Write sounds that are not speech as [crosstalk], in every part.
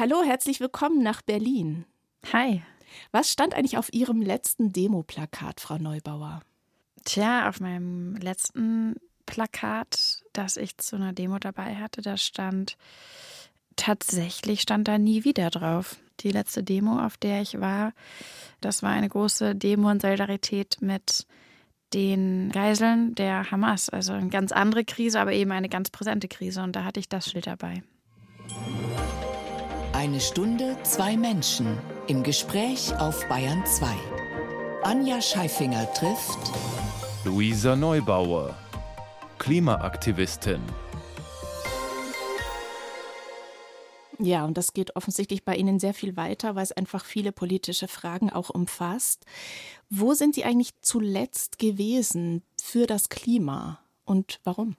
Hallo, herzlich willkommen nach Berlin. Hi. Was stand eigentlich auf Ihrem letzten Demoplakat, Frau Neubauer? Tja, auf meinem letzten Plakat, das ich zu einer Demo dabei hatte, da stand tatsächlich stand da nie wieder drauf. Die letzte Demo, auf der ich war, das war eine große Demo in Solidarität mit den Geiseln der Hamas. Also eine ganz andere Krise, aber eben eine ganz präsente Krise. Und da hatte ich das Schild dabei. Eine Stunde, zwei Menschen im Gespräch auf Bayern 2. Anja Scheifinger trifft Luisa Neubauer, Klimaaktivistin. Ja, und das geht offensichtlich bei Ihnen sehr viel weiter, weil es einfach viele politische Fragen auch umfasst. Wo sind Sie eigentlich zuletzt gewesen für das Klima und warum?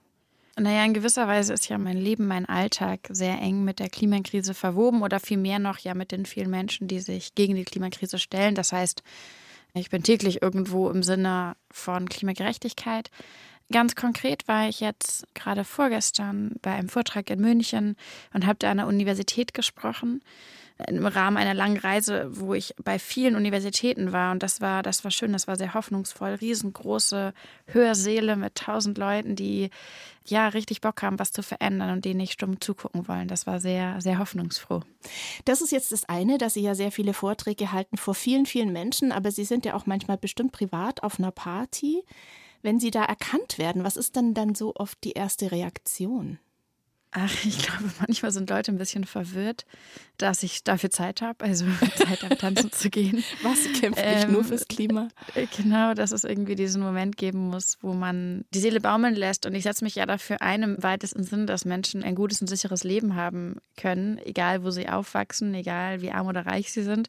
Naja, in gewisser Weise ist ja mein Leben, mein Alltag sehr eng mit der Klimakrise verwoben oder vielmehr noch ja mit den vielen Menschen, die sich gegen die Klimakrise stellen. Das heißt, ich bin täglich irgendwo im Sinne von Klimagerechtigkeit. Ganz konkret war ich jetzt gerade vorgestern bei einem Vortrag in München und habe da an der Universität gesprochen im Rahmen einer langen Reise, wo ich bei vielen Universitäten war. Und das war, das war schön, das war sehr hoffnungsvoll. Riesengroße Hörsäle mit tausend Leuten, die ja richtig Bock haben, was zu verändern und denen nicht stumm zugucken wollen. Das war sehr, sehr hoffnungsfroh. Das ist jetzt das eine, dass Sie ja sehr viele Vorträge halten vor vielen, vielen Menschen, aber Sie sind ja auch manchmal bestimmt privat auf einer Party. Wenn Sie da erkannt werden, was ist denn dann so oft die erste Reaktion? Ach, ich glaube, manchmal sind Leute ein bisschen verwirrt, dass ich dafür Zeit habe, also [laughs] Zeit habe, tanzen zu gehen. Was kämpft ähm, nicht nur fürs Klima? Äh, genau, dass es irgendwie diesen Moment geben muss, wo man die Seele baumeln lässt. Und ich setze mich ja dafür ein, im weitesten Sinn, dass Menschen ein gutes und sicheres Leben haben können, egal wo sie aufwachsen, egal wie arm oder reich sie sind.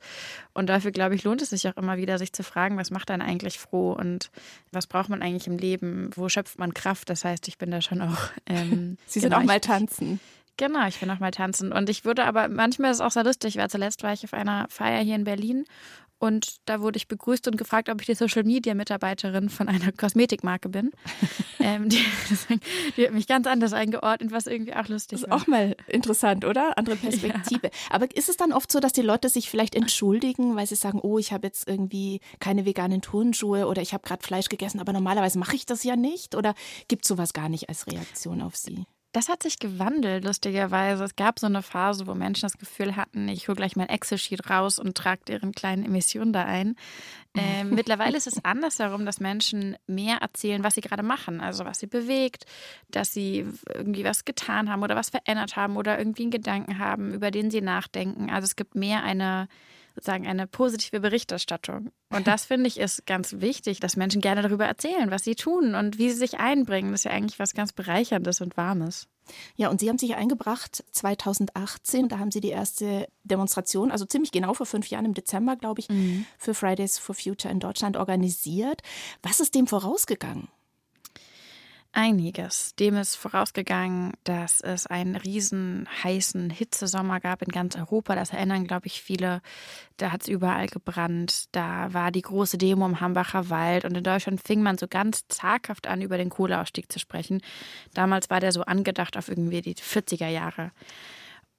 Und dafür, glaube ich, lohnt es sich auch immer wieder, sich zu fragen, was macht einen eigentlich froh und was braucht man eigentlich im Leben? Wo schöpft man Kraft? Das heißt, ich bin da schon auch. Ähm, Sie sind genau, auch mal tanzen tanzen. Genau, ich will noch mal tanzen. Und ich würde aber, manchmal ist es auch sehr lustig, weil zuletzt war ich auf einer Feier hier in Berlin und da wurde ich begrüßt und gefragt, ob ich die Social Media Mitarbeiterin von einer Kosmetikmarke bin. [laughs] ähm, die, die, hat mich ganz anders eingeordnet, was irgendwie auch lustig ist. War. Auch mal interessant, oder? Andere [laughs] Perspektive. Ja. Aber ist es dann oft so, dass die Leute sich vielleicht entschuldigen, weil sie sagen, oh, ich habe jetzt irgendwie keine veganen Turnschuhe oder ich habe gerade Fleisch gegessen, aber normalerweise mache ich das ja nicht? Oder gibt es sowas gar nicht als Reaktion auf sie? Das hat sich gewandelt, lustigerweise. Es gab so eine Phase, wo Menschen das Gefühl hatten, ich hole gleich mein Excel-Sheet raus und trage deren kleinen Emissionen da ein. Ähm, [laughs] mittlerweile ist es andersherum, dass Menschen mehr erzählen, was sie gerade machen, also was sie bewegt, dass sie irgendwie was getan haben oder was verändert haben oder irgendwie einen Gedanken haben, über den sie nachdenken. Also es gibt mehr eine sozusagen eine positive Berichterstattung. Und das finde ich ist ganz wichtig, dass Menschen gerne darüber erzählen, was sie tun und wie sie sich einbringen. Das ist ja eigentlich was ganz Bereicherndes und Warmes. Ja, und Sie haben sich eingebracht 2018, da haben Sie die erste Demonstration, also ziemlich genau vor fünf Jahren im Dezember, glaube ich, mhm. für Fridays for Future in Deutschland organisiert. Was ist dem vorausgegangen? Einiges. Dem ist vorausgegangen, dass es einen riesen heißen Hitzesommer gab in ganz Europa. Das erinnern, glaube ich, viele. Da hat es überall gebrannt. Da war die große Demo im Hambacher Wald. Und in Deutschland fing man so ganz zaghaft an, über den Kohleausstieg zu sprechen. Damals war der so angedacht auf irgendwie die 40er Jahre.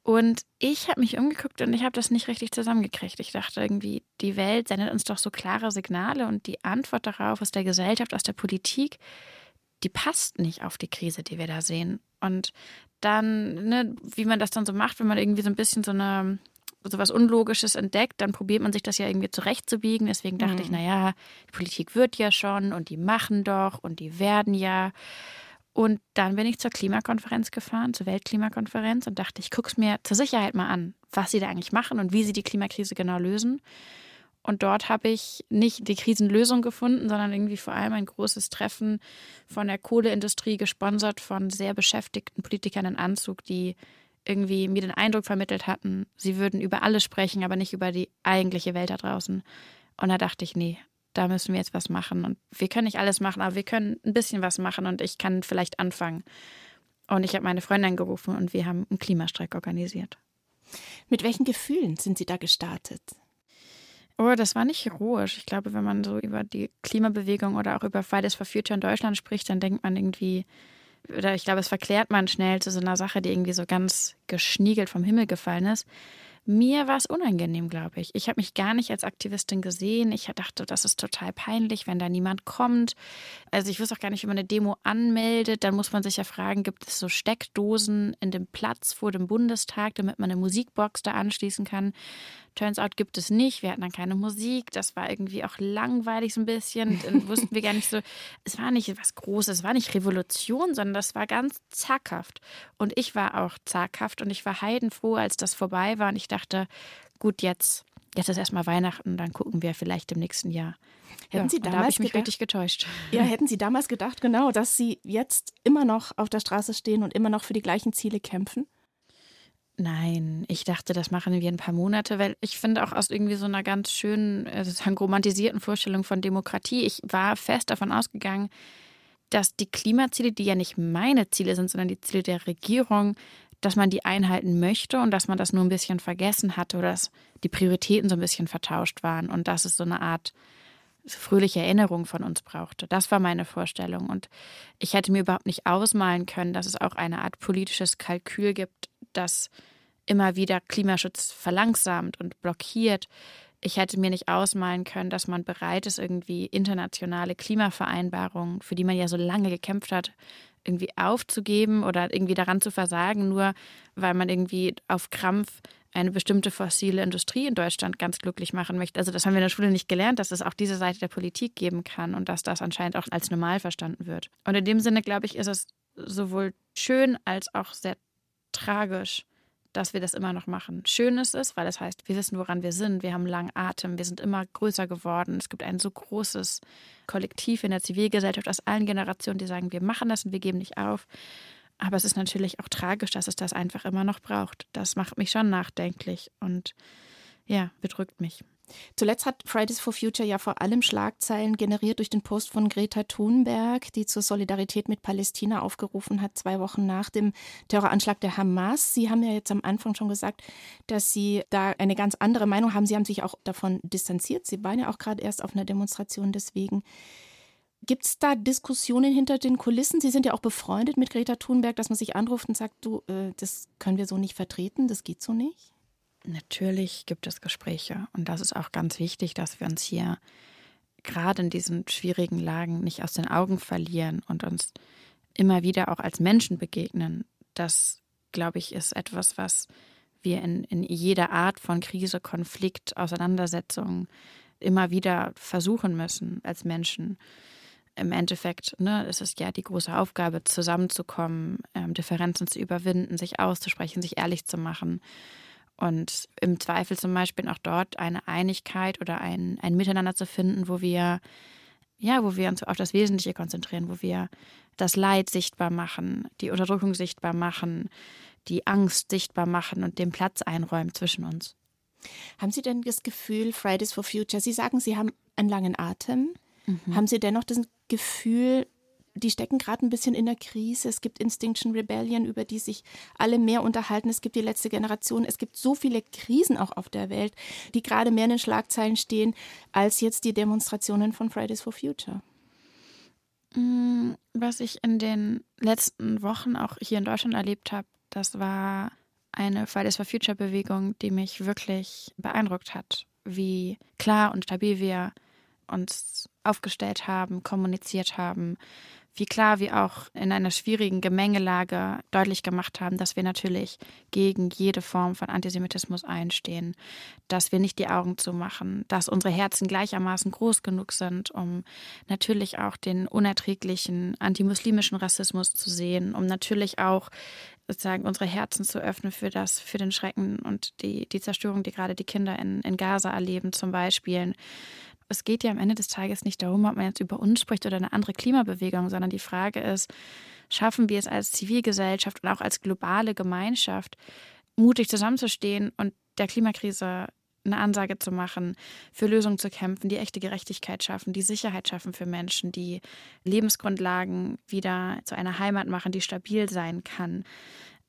Und ich habe mich umgeguckt und ich habe das nicht richtig zusammengekriegt. Ich dachte irgendwie, die Welt sendet uns doch so klare Signale und die Antwort darauf aus der Gesellschaft, aus der Politik, die passt nicht auf die Krise, die wir da sehen. Und dann, ne, wie man das dann so macht, wenn man irgendwie so ein bisschen so eine so was Unlogisches entdeckt, dann probiert man sich das ja irgendwie zurechtzubiegen. Deswegen dachte mhm. ich, naja, die Politik wird ja schon und die machen doch und die werden ja. Und dann bin ich zur Klimakonferenz gefahren, zur Weltklimakonferenz und dachte, ich gucke es mir zur Sicherheit mal an, was sie da eigentlich machen und wie sie die Klimakrise genau lösen. Und dort habe ich nicht die Krisenlösung gefunden, sondern irgendwie vor allem ein großes Treffen von der Kohleindustrie, gesponsert von sehr beschäftigten Politikern in Anzug, die irgendwie mir den Eindruck vermittelt hatten, sie würden über alles sprechen, aber nicht über die eigentliche Welt da draußen. Und da dachte ich, nee, da müssen wir jetzt was machen. Und wir können nicht alles machen, aber wir können ein bisschen was machen und ich kann vielleicht anfangen. Und ich habe meine Freundin gerufen und wir haben einen Klimastreik organisiert. Mit welchen Gefühlen sind Sie da gestartet? Oh, das war nicht heroisch. Ich glaube, wenn man so über die Klimabewegung oder auch über Fridays for Future in Deutschland spricht, dann denkt man irgendwie, oder ich glaube, es verklärt man schnell zu so einer Sache, die irgendwie so ganz geschniegelt vom Himmel gefallen ist. Mir war es unangenehm, glaube ich. Ich habe mich gar nicht als Aktivistin gesehen. Ich dachte, das ist total peinlich, wenn da niemand kommt. Also ich wusste auch gar nicht, wie man eine Demo anmeldet. Dann muss man sich ja fragen, gibt es so Steckdosen in dem Platz vor dem Bundestag, damit man eine Musikbox da anschließen kann. Turns out gibt es nicht. Wir hatten dann keine Musik. Das war irgendwie auch langweilig so ein bisschen. Dann [laughs] wussten wir gar nicht so, es war nicht was Großes, es war nicht Revolution, sondern das war ganz zaghaft. Und ich war auch zaghaft und ich war heidenfroh, als das vorbei war. Und ich dachte, gut, jetzt, jetzt ist erstmal Weihnachten, dann gucken wir vielleicht im nächsten Jahr. Hätten ja, Sie damals da ich mich gedacht, richtig getäuscht. Ja, hätten Sie damals gedacht, genau, dass Sie jetzt immer noch auf der Straße stehen und immer noch für die gleichen Ziele kämpfen? Nein, ich dachte, das machen wir ein paar Monate, weil ich finde auch aus irgendwie so einer ganz schönen, äh, sozusagen romantisierten Vorstellung von Demokratie, ich war fest davon ausgegangen, dass die Klimaziele, die ja nicht meine Ziele sind, sondern die Ziele der Regierung, dass man die einhalten möchte und dass man das nur ein bisschen vergessen hatte oder dass die Prioritäten so ein bisschen vertauscht waren und dass es so eine Art fröhliche Erinnerung von uns brauchte. Das war meine Vorstellung. Und ich hätte mir überhaupt nicht ausmalen können, dass es auch eine Art politisches Kalkül gibt, das immer wieder Klimaschutz verlangsamt und blockiert. Ich hätte mir nicht ausmalen können, dass man bereit ist, irgendwie internationale Klimavereinbarungen, für die man ja so lange gekämpft hat, irgendwie aufzugeben oder irgendwie daran zu versagen, nur weil man irgendwie auf Krampf eine bestimmte fossile Industrie in Deutschland ganz glücklich machen möchte. Also das haben wir in der Schule nicht gelernt, dass es auch diese Seite der Politik geben kann und dass das anscheinend auch als normal verstanden wird. Und in dem Sinne, glaube ich, ist es sowohl schön als auch sehr tragisch, dass wir das immer noch machen. Schön ist es, weil das heißt, wir wissen, woran wir sind. Wir haben langen Atem, wir sind immer größer geworden. Es gibt ein so großes Kollektiv in der Zivilgesellschaft aus allen Generationen, die sagen, wir machen das und wir geben nicht auf. Aber es ist natürlich auch tragisch, dass es das einfach immer noch braucht. Das macht mich schon nachdenklich und ja, bedrückt mich. Zuletzt hat Fridays for Future ja vor allem Schlagzeilen generiert durch den Post von Greta Thunberg, die zur Solidarität mit Palästina aufgerufen hat, zwei Wochen nach dem Terroranschlag der Hamas. Sie haben ja jetzt am Anfang schon gesagt, dass Sie da eine ganz andere Meinung haben. Sie haben sich auch davon distanziert. Sie waren ja auch gerade erst auf einer Demonstration deswegen. Gibt es da Diskussionen hinter den Kulissen? Sie sind ja auch befreundet mit Greta Thunberg, dass man sich anruft und sagt, du, äh, das können wir so nicht vertreten, das geht so nicht? Natürlich gibt es Gespräche und das ist auch ganz wichtig, dass wir uns hier gerade in diesen schwierigen Lagen nicht aus den Augen verlieren und uns immer wieder auch als Menschen begegnen. Das, glaube ich, ist etwas, was wir in, in jeder Art von Krise, Konflikt, Auseinandersetzung immer wieder versuchen müssen als Menschen im Endeffekt ne, ist es ja die große Aufgabe, zusammenzukommen, ähm, Differenzen zu überwinden, sich auszusprechen, sich ehrlich zu machen. Und im Zweifel zum Beispiel auch dort eine Einigkeit oder ein, ein Miteinander zu finden, wo wir, ja, wo wir uns auf das Wesentliche konzentrieren, wo wir das Leid sichtbar machen, die Unterdrückung sichtbar machen, die Angst sichtbar machen und den Platz einräumen zwischen uns. Haben Sie denn das Gefühl, Fridays for Future, Sie sagen, Sie haben einen langen Atem. Mhm. Haben Sie dennoch das Gefühl, die stecken gerade ein bisschen in der Krise. Es gibt Instinction Rebellion, über die sich alle mehr unterhalten. Es gibt die letzte Generation. Es gibt so viele Krisen auch auf der Welt, die gerade mehr in den Schlagzeilen stehen, als jetzt die Demonstrationen von Fridays for Future. Mm, was ich in den letzten Wochen auch hier in Deutschland erlebt habe, das war eine Fridays for Future Bewegung, die mich wirklich beeindruckt hat, wie klar und stabil wir uns aufgestellt haben, kommuniziert haben, wie klar wir auch in einer schwierigen Gemengelage deutlich gemacht haben, dass wir natürlich gegen jede Form von Antisemitismus einstehen, dass wir nicht die Augen zumachen, dass unsere Herzen gleichermaßen groß genug sind, um natürlich auch den unerträglichen antimuslimischen Rassismus zu sehen, um natürlich auch sozusagen unsere Herzen zu öffnen für das, für den Schrecken und die, die Zerstörung, die gerade die Kinder in, in Gaza erleben, zum Beispiel es geht ja am Ende des Tages nicht darum, ob man jetzt über uns spricht oder eine andere Klimabewegung, sondern die Frage ist, schaffen wir es als Zivilgesellschaft und auch als globale Gemeinschaft, mutig zusammenzustehen und der Klimakrise eine Ansage zu machen, für Lösungen zu kämpfen, die echte Gerechtigkeit schaffen, die Sicherheit schaffen für Menschen, die Lebensgrundlagen wieder zu einer Heimat machen, die stabil sein kann.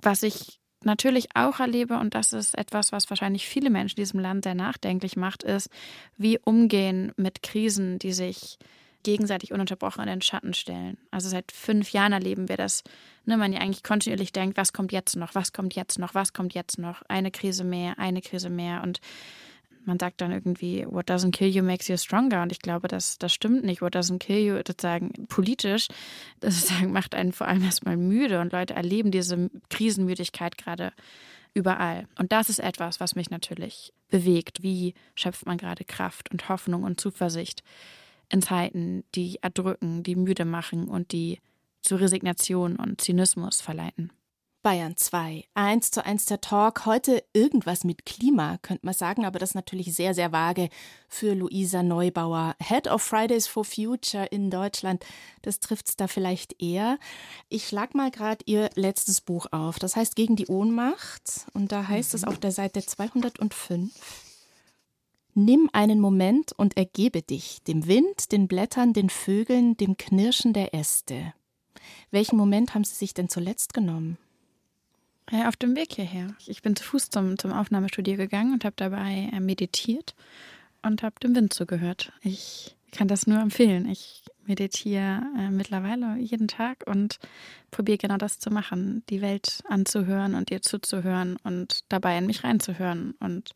Was ich natürlich auch erlebe, und das ist etwas, was wahrscheinlich viele Menschen in diesem Land sehr nachdenklich macht, ist, wie umgehen mit Krisen, die sich gegenseitig ununterbrochen in den Schatten stellen. Also seit fünf Jahren erleben wir das, ne, man ja eigentlich kontinuierlich denkt, was kommt jetzt noch, was kommt jetzt noch, was kommt jetzt noch, eine Krise mehr, eine Krise mehr und man sagt dann irgendwie, what doesn't kill you makes you stronger. Und ich glaube, das, das stimmt nicht. What doesn't kill you, sozusagen politisch, das [laughs] sozusagen macht einen vor allem erstmal müde und Leute erleben diese Krisenmüdigkeit gerade überall. Und das ist etwas, was mich natürlich bewegt. Wie schöpft man gerade Kraft und Hoffnung und Zuversicht in Zeiten, die erdrücken, die müde machen und die zu Resignation und Zynismus verleiten? Bayern 2. Eins zu eins der Talk. Heute irgendwas mit Klima, könnte man sagen, aber das ist natürlich sehr, sehr vage für Luisa Neubauer. Head of Fridays for Future in Deutschland. Das trifft es da vielleicht eher. Ich schlag mal gerade ihr letztes Buch auf. Das heißt Gegen die Ohnmacht. Und da heißt es auf der Seite 205. Nimm einen Moment und ergebe dich dem Wind, den Blättern, den Vögeln, dem Knirschen der Äste. Welchen Moment haben Sie sich denn zuletzt genommen? Ja, auf dem Weg hierher. Ich bin zu Fuß zum, zum Aufnahmestudio gegangen und habe dabei äh, meditiert und habe dem Wind zugehört. Ich kann das nur empfehlen. Ich meditiere äh, mittlerweile jeden Tag und probiere genau das zu machen, die Welt anzuhören und ihr zuzuhören und dabei in mich reinzuhören und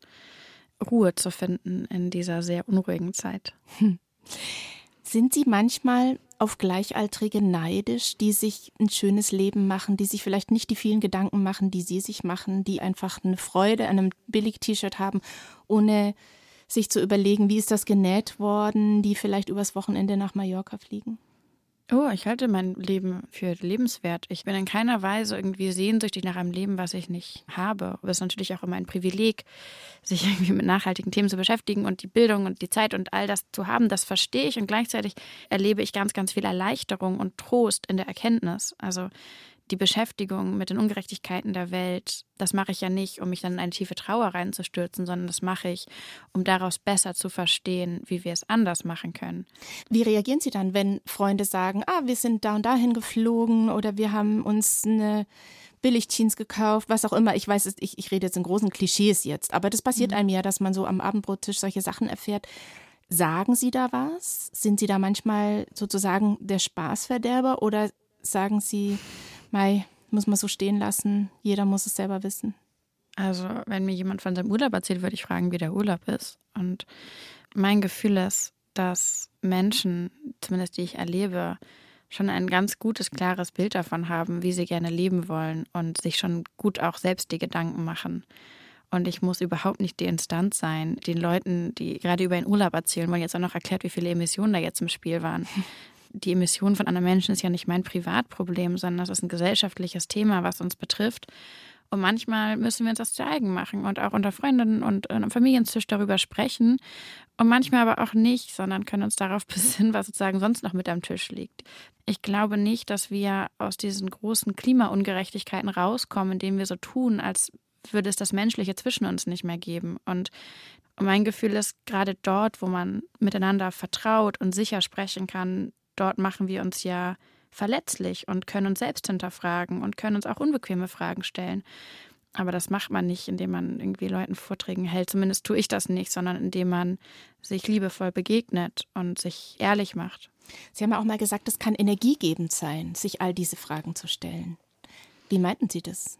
Ruhe zu finden in dieser sehr unruhigen Zeit. Hm. [laughs] Sind Sie manchmal auf Gleichaltrige neidisch, die sich ein schönes Leben machen, die sich vielleicht nicht die vielen Gedanken machen, die sie sich machen, die einfach eine Freude an einem Billig-T-Shirt haben, ohne sich zu überlegen, wie ist das genäht worden, die vielleicht übers Wochenende nach Mallorca fliegen? Oh, ich halte mein Leben für lebenswert. Ich bin in keiner Weise irgendwie sehnsüchtig nach einem Leben, was ich nicht habe. Aber es ist natürlich auch immer ein Privileg, sich [laughs] irgendwie mit nachhaltigen Themen zu beschäftigen und die Bildung und die Zeit und all das zu haben. Das verstehe ich und gleichzeitig erlebe ich ganz, ganz viel Erleichterung und Trost in der Erkenntnis. Also die Beschäftigung mit den Ungerechtigkeiten der Welt, das mache ich ja nicht, um mich dann in eine tiefe Trauer reinzustürzen, sondern das mache ich, um daraus besser zu verstehen, wie wir es anders machen können. Wie reagieren Sie dann, wenn Freunde sagen, ah, wir sind da und dahin geflogen oder wir haben uns eine Billigjeans gekauft, was auch immer. Ich weiß, ich, ich rede jetzt in großen Klischees jetzt, aber das passiert mhm. einem ja, dass man so am Abendbrottisch solche Sachen erfährt. Sagen Sie da was? Sind Sie da manchmal sozusagen der Spaßverderber oder sagen Sie, Mai, muss man so stehen lassen. Jeder muss es selber wissen. Also, wenn mir jemand von seinem Urlaub erzählt, würde ich fragen, wie der Urlaub ist. Und mein Gefühl ist, dass Menschen, zumindest die ich erlebe, schon ein ganz gutes, klares Bild davon haben, wie sie gerne leben wollen und sich schon gut auch selbst die Gedanken machen. Und ich muss überhaupt nicht die Instanz sein, den Leuten, die gerade über einen Urlaub erzählen wollen, jetzt auch noch erklärt, wie viele Emissionen da jetzt im Spiel waren [laughs] die Emission von anderen Menschen ist ja nicht mein Privatproblem, sondern das ist ein gesellschaftliches Thema, was uns betrifft. Und manchmal müssen wir uns das zu eigen machen und auch unter Freundinnen und am Familientisch darüber sprechen. Und manchmal aber auch nicht, sondern können uns darauf [laughs] besinnen, was sozusagen sonst noch mit am Tisch liegt. Ich glaube nicht, dass wir aus diesen großen Klimaungerechtigkeiten rauskommen, indem wir so tun, als würde es das Menschliche zwischen uns nicht mehr geben. Und mein Gefühl ist, gerade dort, wo man miteinander vertraut und sicher sprechen kann, dort machen wir uns ja verletzlich und können uns selbst hinterfragen und können uns auch unbequeme Fragen stellen. Aber das macht man nicht, indem man irgendwie Leuten Vorträgen hält. Zumindest tue ich das nicht, sondern indem man sich liebevoll begegnet und sich ehrlich macht. Sie haben ja auch mal gesagt, es kann energiegebend sein, sich all diese Fragen zu stellen. Wie meinten Sie das?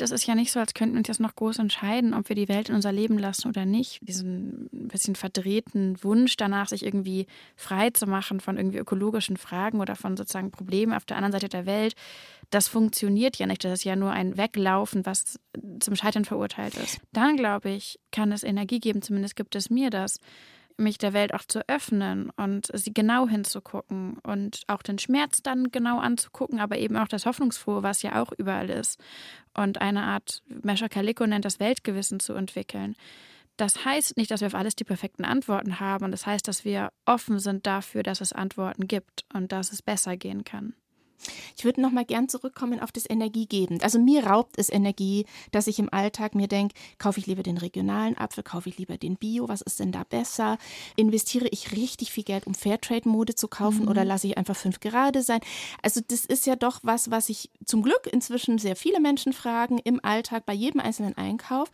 Das ist ja nicht so, als könnten wir uns jetzt noch groß entscheiden, ob wir die Welt in unser Leben lassen oder nicht. Diesen bisschen verdrehten Wunsch danach, sich irgendwie frei zu machen von irgendwie ökologischen Fragen oder von sozusagen Problemen auf der anderen Seite der Welt, das funktioniert ja nicht. Das ist ja nur ein Weglaufen, was zum Scheitern verurteilt ist. Dann, glaube ich, kann es Energie geben, zumindest gibt es mir das, mich der Welt auch zu öffnen und sie genau hinzugucken und auch den Schmerz dann genau anzugucken, aber eben auch das Hoffnungsfrohe, was ja auch überall ist. Und eine Art, Mesha Kaliko nennt das Weltgewissen zu entwickeln. Das heißt nicht, dass wir auf alles die perfekten Antworten haben. Das heißt, dass wir offen sind dafür, dass es Antworten gibt und dass es besser gehen kann. Ich würde noch mal gern zurückkommen auf das Energiegebend. Also mir raubt es Energie, dass ich im Alltag mir denke, kaufe ich lieber den regionalen Apfel, kaufe ich lieber den Bio, was ist denn da besser? Investiere ich richtig viel Geld, um Fairtrade-Mode zu kaufen mhm. oder lasse ich einfach fünf gerade sein? Also das ist ja doch was, was ich zum Glück inzwischen sehr viele Menschen fragen im Alltag bei jedem einzelnen Einkauf.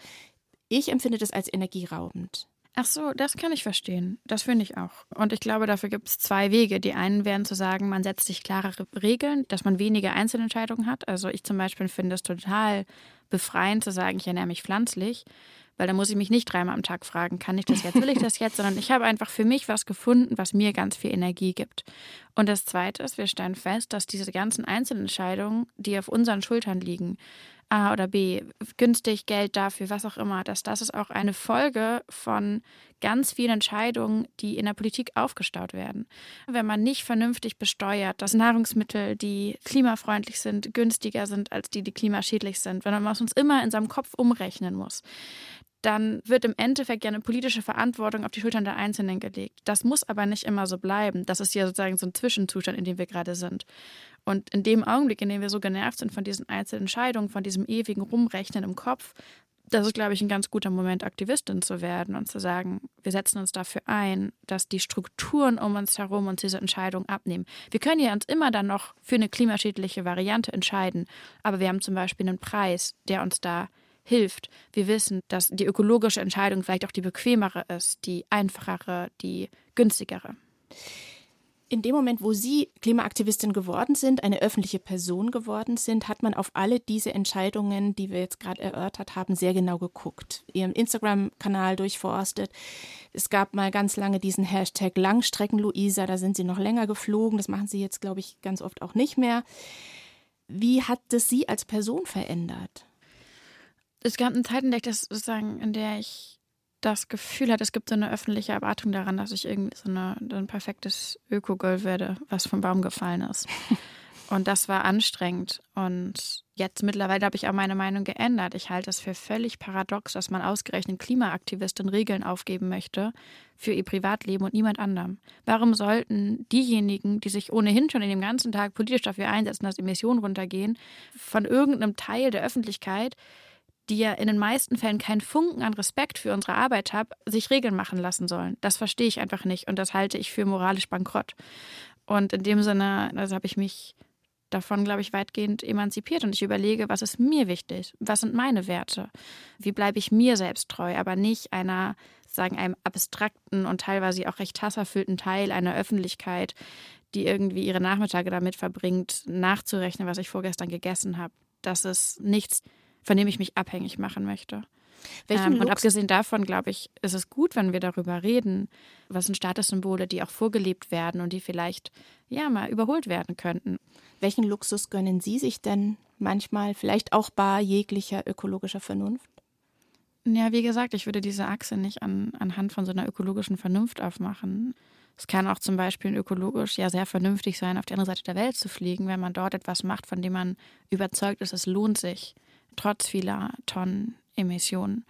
Ich empfinde das als energieraubend. Ach so, das kann ich verstehen. Das finde ich auch. Und ich glaube, dafür gibt es zwei Wege. Die einen wären zu sagen, man setzt sich klarere Regeln, dass man weniger Einzelentscheidungen hat. Also ich zum Beispiel finde es total befreiend zu sagen, ich ernähre mich pflanzlich, weil da muss ich mich nicht dreimal am Tag fragen, kann ich das jetzt, will ich das jetzt, sondern ich habe einfach für mich was gefunden, was mir ganz viel Energie gibt. Und das Zweite ist, wir stellen fest, dass diese ganzen Einzelentscheidungen, die auf unseren Schultern liegen, A oder B, günstig Geld dafür, was auch immer, dass das ist auch eine Folge von ganz vielen Entscheidungen, die in der Politik aufgestaut werden. Wenn man nicht vernünftig besteuert, dass Nahrungsmittel, die klimafreundlich sind, günstiger sind als die, die klimaschädlich sind, wenn man uns immer in seinem Kopf umrechnen muss, dann wird im Endeffekt ja eine politische Verantwortung auf die Schultern der Einzelnen gelegt. Das muss aber nicht immer so bleiben. Das ist ja sozusagen so ein Zwischenzustand, in dem wir gerade sind. Und in dem Augenblick, in dem wir so genervt sind von diesen einzelnen Entscheidungen, von diesem ewigen Rumrechnen im Kopf, das ist, glaube ich, ein ganz guter Moment, Aktivistin zu werden und zu sagen, wir setzen uns dafür ein, dass die Strukturen um uns herum uns diese Entscheidungen abnehmen. Wir können ja uns immer dann noch für eine klimaschädliche Variante entscheiden, aber wir haben zum Beispiel einen Preis, der uns da hilft. Wir wissen, dass die ökologische Entscheidung vielleicht auch die bequemere ist, die einfachere, die günstigere. In dem Moment, wo Sie Klimaaktivistin geworden sind, eine öffentliche Person geworden sind, hat man auf alle diese Entscheidungen, die wir jetzt gerade erörtert haben, sehr genau geguckt. Ihren Instagram-Kanal durchforstet. Es gab mal ganz lange diesen Hashtag Langstrecken-Luisa, da sind Sie noch länger geflogen. Das machen Sie jetzt, glaube ich, ganz oft auch nicht mehr. Wie hat das Sie als Person verändert? Es gab eine Zeit, in der ich das sozusagen, in der ich das Gefühl hatte, es gibt so eine öffentliche Erwartung daran, dass ich irgendwie so, eine, so ein perfektes Öko-Girl werde, was vom Baum gefallen ist. [laughs] Und das war anstrengend. Und jetzt mittlerweile habe ich auch meine Meinung geändert. Ich halte es für völlig paradox, dass man ausgerechnet Klimaaktivistin Regeln aufgeben möchte für ihr Privatleben und niemand anderem. Warum sollten diejenigen, die sich ohnehin schon in dem ganzen Tag politisch dafür einsetzen, dass Emissionen runtergehen, von irgendeinem Teil der Öffentlichkeit die ja in den meisten Fällen keinen Funken an Respekt für unsere Arbeit haben, sich Regeln machen lassen sollen. Das verstehe ich einfach nicht und das halte ich für moralisch bankrott. Und in dem Sinne, also habe ich mich davon, glaube ich, weitgehend emanzipiert und ich überlege, was ist mir wichtig? Was sind meine Werte? Wie bleibe ich mir selbst treu, aber nicht einer, sagen, einem abstrakten und teilweise auch recht hasserfüllten Teil einer Öffentlichkeit, die irgendwie ihre Nachmittage damit verbringt, nachzurechnen, was ich vorgestern gegessen habe. Das ist nichts, von dem ich mich abhängig machen möchte. Ähm, und abgesehen davon, glaube ich, ist es gut, wenn wir darüber reden, was sind Statussymbole, die auch vorgelebt werden und die vielleicht ja mal überholt werden könnten. Welchen Luxus gönnen Sie sich denn manchmal, vielleicht auch bar jeglicher ökologischer Vernunft? Ja, wie gesagt, ich würde diese Achse nicht an, anhand von so einer ökologischen Vernunft aufmachen. Es kann auch zum Beispiel ökologisch ja sehr vernünftig sein, auf die andere Seite der Welt zu fliegen, wenn man dort etwas macht, von dem man überzeugt ist, es lohnt sich trotz vieler Tonnen Emissionen.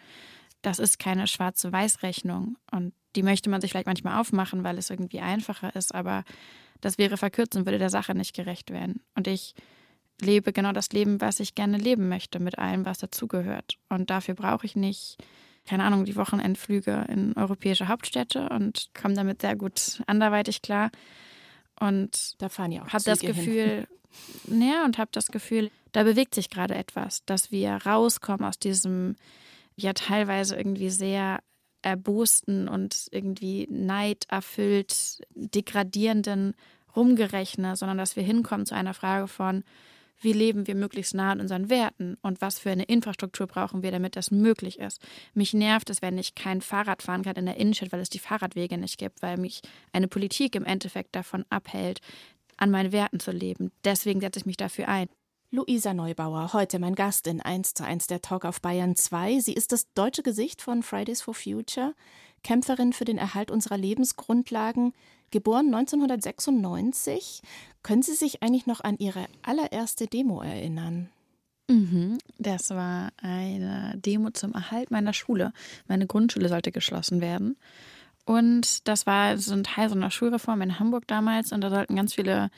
Das ist keine schwarze-weiß-Rechnung und die möchte man sich vielleicht manchmal aufmachen, weil es irgendwie einfacher ist, aber das wäre verkürzt und würde der Sache nicht gerecht werden. Und ich lebe genau das Leben, was ich gerne leben möchte, mit allem, was dazugehört. Und dafür brauche ich nicht, keine Ahnung, die Wochenendflüge in europäische Hauptstädte und komme damit sehr gut anderweitig klar. Und da fahren ja auch habe [laughs] das Gefühl, hin. ja, und habe das Gefühl, da bewegt sich gerade etwas, dass wir rauskommen aus diesem ja teilweise irgendwie sehr erbosten und irgendwie neiderfüllt degradierenden Rumgerechne, sondern dass wir hinkommen zu einer Frage von, wie leben wir möglichst nah an unseren Werten und was für eine Infrastruktur brauchen wir, damit das möglich ist. Mich nervt es, wenn ich kein Fahrrad fahren kann in der Innenstadt, weil es die Fahrradwege nicht gibt, weil mich eine Politik im Endeffekt davon abhält, an meinen Werten zu leben. Deswegen setze ich mich dafür ein. Luisa Neubauer, heute mein Gast in 1 zu 1 der Talk auf Bayern 2. Sie ist das deutsche Gesicht von Fridays for Future, Kämpferin für den Erhalt unserer Lebensgrundlagen, geboren 1996. Können Sie sich eigentlich noch an Ihre allererste Demo erinnern? Mhm, das war eine Demo zum Erhalt meiner Schule. Meine Grundschule sollte geschlossen werden. Und das war so ein Teil so einer Schulreform in Hamburg damals. Und da sollten ganz viele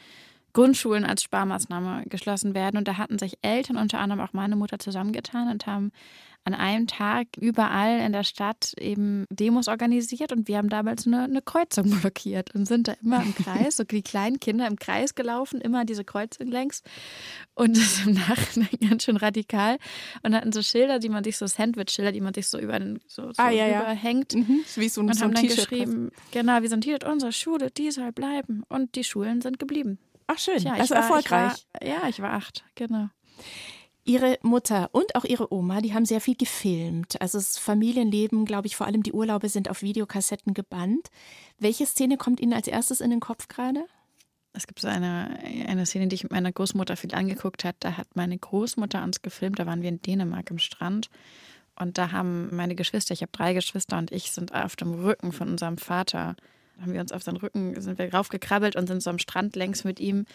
Grundschulen als Sparmaßnahme geschlossen werden. Und da hatten sich Eltern, unter anderem auch meine Mutter, zusammengetan und haben an einem Tag überall in der Stadt eben Demos organisiert und wir haben damals eine, eine Kreuzung [laughs] blockiert und sind da immer im Kreis, so wie kleine Kinder im Kreis gelaufen, immer diese Kreuzung längs und das ist im Nachhinein [laughs] ganz schön radikal und hatten so Schilder, die man sich so Sandwich-Schilder, die man sich so über so, so ah, ja, überhängt ja. Mhm. wie so ein, und so haben dann geschrieben, genau, wie so ein T-Shirt, unsere Schule, die soll bleiben und die Schulen sind geblieben. Ach schön, Tja, also war, erfolgreich. Ich war, ja, ich war acht, genau. Ihre Mutter und auch ihre Oma, die haben sehr viel gefilmt. Also das Familienleben, glaube ich, vor allem die Urlaube sind auf Videokassetten gebannt. Welche Szene kommt Ihnen als erstes in den Kopf gerade? Es gibt so eine, eine Szene, die ich mit meiner Großmutter viel angeguckt habe. Da hat meine Großmutter uns gefilmt. Da waren wir in Dänemark im Strand. Und da haben meine Geschwister, ich habe drei Geschwister und ich, sind auf dem Rücken von unserem Vater haben wir uns auf seinen Rücken, sind wir raufgekrabbelt und sind so am Strand längs mit ihm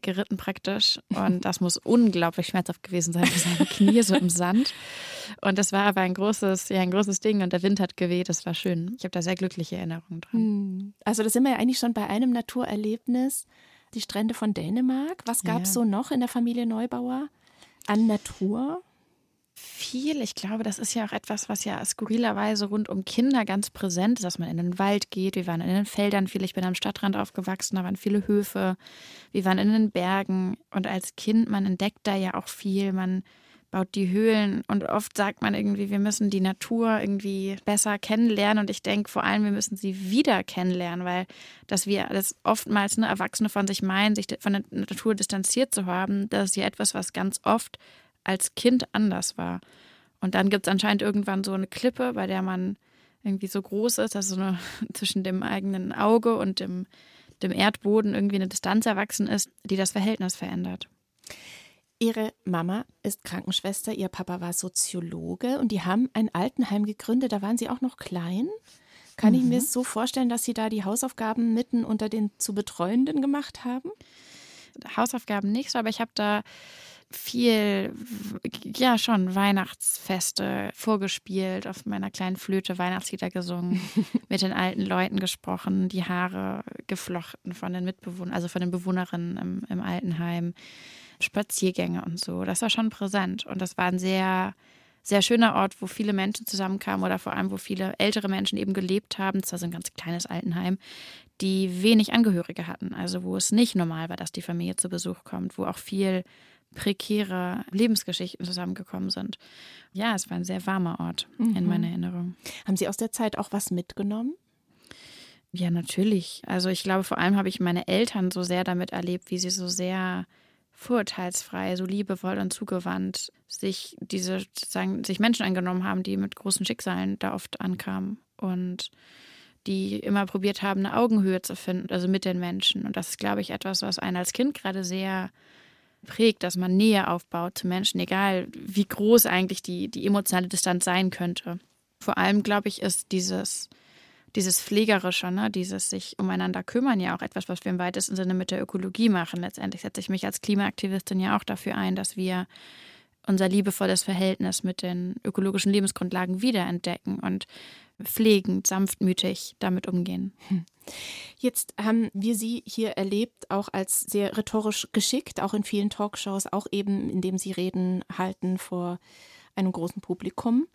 geritten praktisch. Und das muss [laughs] unglaublich schmerzhaft gewesen sein für seine Knie so im Sand. Und das war aber ein großes, ja, ein großes Ding und der Wind hat geweht, das war schön. Ich habe da sehr glückliche Erinnerungen dran. Hm. Also da sind wir ja eigentlich schon bei einem Naturerlebnis, die Strände von Dänemark. Was gab es ja. so noch in der Familie Neubauer an Natur? Viel. Ich glaube, das ist ja auch etwas, was ja skurrilerweise rund um Kinder ganz präsent ist, dass man in den Wald geht. Wir waren in den Feldern viel. Ich bin am Stadtrand aufgewachsen, da waren viele Höfe. Wir waren in den Bergen. Und als Kind, man entdeckt da ja auch viel. Man baut die Höhlen und oft sagt man irgendwie, wir müssen die Natur irgendwie besser kennenlernen und ich denke vor allem, wir müssen sie wieder kennenlernen, weil dass wir das oftmals eine Erwachsene von sich meinen, sich von der Natur distanziert zu haben, das ist ja etwas, was ganz oft als Kind anders war. Und dann gibt es anscheinend irgendwann so eine Klippe, bei der man irgendwie so groß ist, dass so eine, [laughs] zwischen dem eigenen Auge und dem, dem Erdboden irgendwie eine Distanz erwachsen ist, die das Verhältnis verändert. Ihre Mama ist Krankenschwester, ihr Papa war Soziologe und die haben ein Altenheim gegründet. Da waren sie auch noch klein. Kann mhm. ich mir mhm. so vorstellen, dass sie da die Hausaufgaben mitten unter den zu Betreuenden gemacht haben? Hausaufgaben nicht so, aber ich habe da viel, ja schon, Weihnachtsfeste vorgespielt, auf meiner kleinen Flöte Weihnachtslieder gesungen, [laughs] mit den alten Leuten gesprochen, die Haare geflochten von den Mitbewohnern, also von den Bewohnerinnen im, im Altenheim, Spaziergänge und so. Das war schon präsent und das war ein sehr, sehr schöner Ort, wo viele Menschen zusammenkamen oder vor allem, wo viele ältere Menschen eben gelebt haben. Das war so ein ganz kleines Altenheim, die wenig Angehörige hatten. Also wo es nicht normal war, dass die Familie zu Besuch kommt, wo auch viel prekäre Lebensgeschichten zusammengekommen sind. Ja, es war ein sehr warmer Ort mhm. in meiner Erinnerung. Haben Sie aus der Zeit auch was mitgenommen? Ja, natürlich. Also ich glaube, vor allem habe ich meine Eltern so sehr damit erlebt, wie sie so sehr vorurteilsfrei, so liebevoll und zugewandt sich diese sozusagen sich Menschen angenommen haben, die mit großen Schicksalen da oft ankamen und die immer probiert haben, eine Augenhöhe zu finden, also mit den Menschen. Und das ist, glaube ich, etwas, was einen als Kind gerade sehr prägt, dass man Nähe aufbaut zu Menschen, egal wie groß eigentlich die, die emotionale Distanz sein könnte. Vor allem, glaube ich, ist dieses, dieses Pflegerische, ne? dieses sich umeinander kümmern ja auch etwas, was wir im weitesten Sinne mit der Ökologie machen. Letztendlich setze ich mich als Klimaaktivistin ja auch dafür ein, dass wir unser liebevolles Verhältnis mit den ökologischen Lebensgrundlagen wiederentdecken und pflegend, sanftmütig damit umgehen. Jetzt haben wir Sie hier erlebt, auch als sehr rhetorisch geschickt, auch in vielen Talkshows, auch eben indem Sie Reden halten vor einem großen Publikum.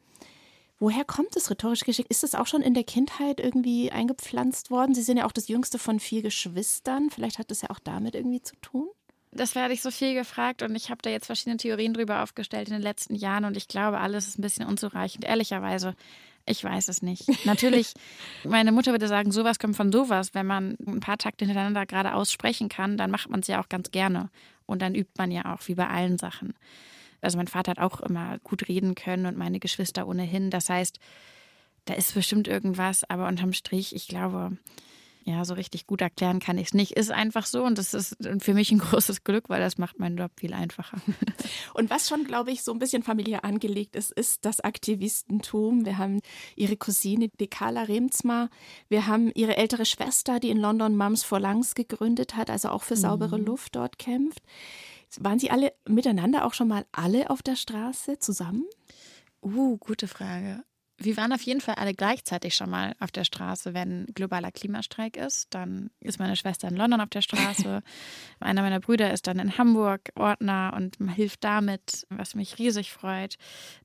Woher kommt es rhetorisch geschickt? Ist es auch schon in der Kindheit irgendwie eingepflanzt worden? Sie sind ja auch das jüngste von vier Geschwistern. Vielleicht hat das ja auch damit irgendwie zu tun. Das werde ich so viel gefragt und ich habe da jetzt verschiedene Theorien drüber aufgestellt in den letzten Jahren und ich glaube, alles ist ein bisschen unzureichend. Ehrlicherweise ich weiß es nicht. Natürlich, [laughs] meine Mutter würde sagen, sowas kommt von sowas. Wenn man ein paar Takte hintereinander gerade aussprechen kann, dann macht man es ja auch ganz gerne. Und dann übt man ja auch, wie bei allen Sachen. Also mein Vater hat auch immer gut reden können und meine Geschwister ohnehin. Das heißt, da ist bestimmt irgendwas, aber unterm Strich, ich glaube, ja, so richtig gut erklären kann ich es nicht. Ist einfach so und das ist für mich ein [laughs] großes Glück, weil das macht meinen Job viel einfacher. [laughs] Und was schon, glaube ich, so ein bisschen familiär angelegt ist, ist das Aktivistentum. Wir haben ihre Cousine, die Carla Remzma. Wir haben ihre ältere Schwester, die in London Mums for Lungs gegründet hat, also auch für saubere mhm. Luft dort kämpft. Waren Sie alle miteinander auch schon mal alle auf der Straße zusammen? Uh, gute Frage. Wir waren auf jeden Fall alle gleichzeitig schon mal auf der Straße, wenn globaler Klimastreik ist. Dann ist meine Schwester in London auf der Straße. [laughs] Einer meiner Brüder ist dann in Hamburg Ordner und hilft damit, was mich riesig freut.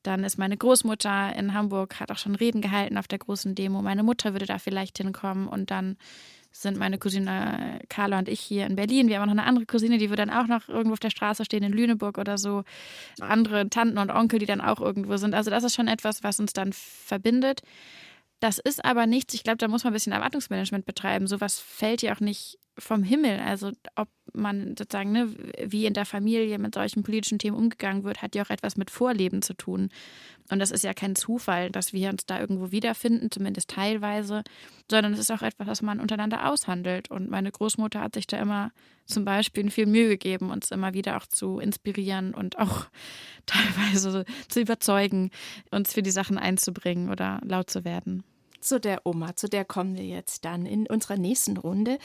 Dann ist meine Großmutter in Hamburg, hat auch schon Reden gehalten auf der großen Demo. Meine Mutter würde da vielleicht hinkommen und dann sind meine Cousine Carla und ich hier in Berlin. Wir haben auch noch eine andere Cousine, die wird dann auch noch irgendwo auf der Straße stehen in Lüneburg oder so. Andere Tanten und Onkel, die dann auch irgendwo sind. Also das ist schon etwas, was uns dann verbindet. Das ist aber nichts, ich glaube, da muss man ein bisschen Erwartungsmanagement betreiben. Sowas fällt ja auch nicht vom Himmel. Also ob man sozusagen, ne, wie in der Familie mit solchen politischen Themen umgegangen wird, hat ja auch etwas mit Vorleben zu tun. Und das ist ja kein Zufall, dass wir uns da irgendwo wiederfinden, zumindest teilweise, sondern es ist auch etwas, was man untereinander aushandelt. Und meine Großmutter hat sich da immer zum Beispiel viel Mühe gegeben, uns immer wieder auch zu inspirieren und auch [laughs] teilweise zu überzeugen, uns für die Sachen einzubringen oder laut zu werden zu der Oma, zu der kommen wir jetzt dann in unserer nächsten Runde.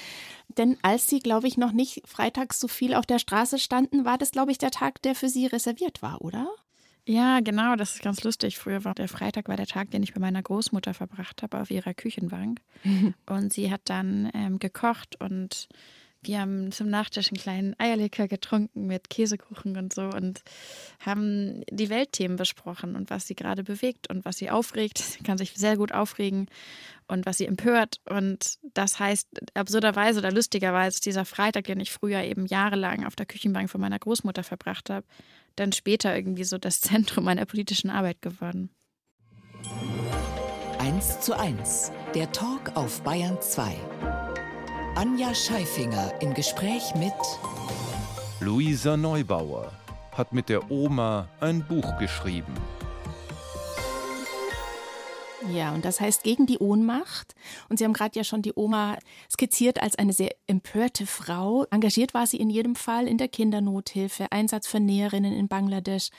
Denn als Sie, glaube ich, noch nicht freitags so viel auf der Straße standen, war das, glaube ich, der Tag, der für Sie reserviert war, oder? Ja, genau, das ist ganz lustig. Früher war der Freitag war der Tag, den ich bei meiner Großmutter verbracht habe auf ihrer Küchenbank. [laughs] Und sie hat dann ähm, gekocht und wir haben zum Nachtisch einen kleinen Eierlikör getrunken mit Käsekuchen und so und haben die Weltthemen besprochen und was sie gerade bewegt und was sie aufregt. Sie kann sich sehr gut aufregen und was sie empört. Und das heißt, absurderweise oder lustigerweise dieser Freitag, den ich früher eben jahrelang auf der Küchenbank von meiner Großmutter verbracht habe, dann später irgendwie so das [laughs] Zentrum meiner politischen Arbeit geworden. 1 zu 1, der Talk auf Bayern 2. Anja Scheifinger im Gespräch mit Luisa Neubauer hat mit der Oma ein Buch geschrieben. Ja, und das heißt gegen die Ohnmacht. Und Sie haben gerade ja schon die Oma skizziert als eine sehr empörte Frau. Engagiert war sie in jedem Fall in der Kindernothilfe, Einsatz für Näherinnen in Bangladesch,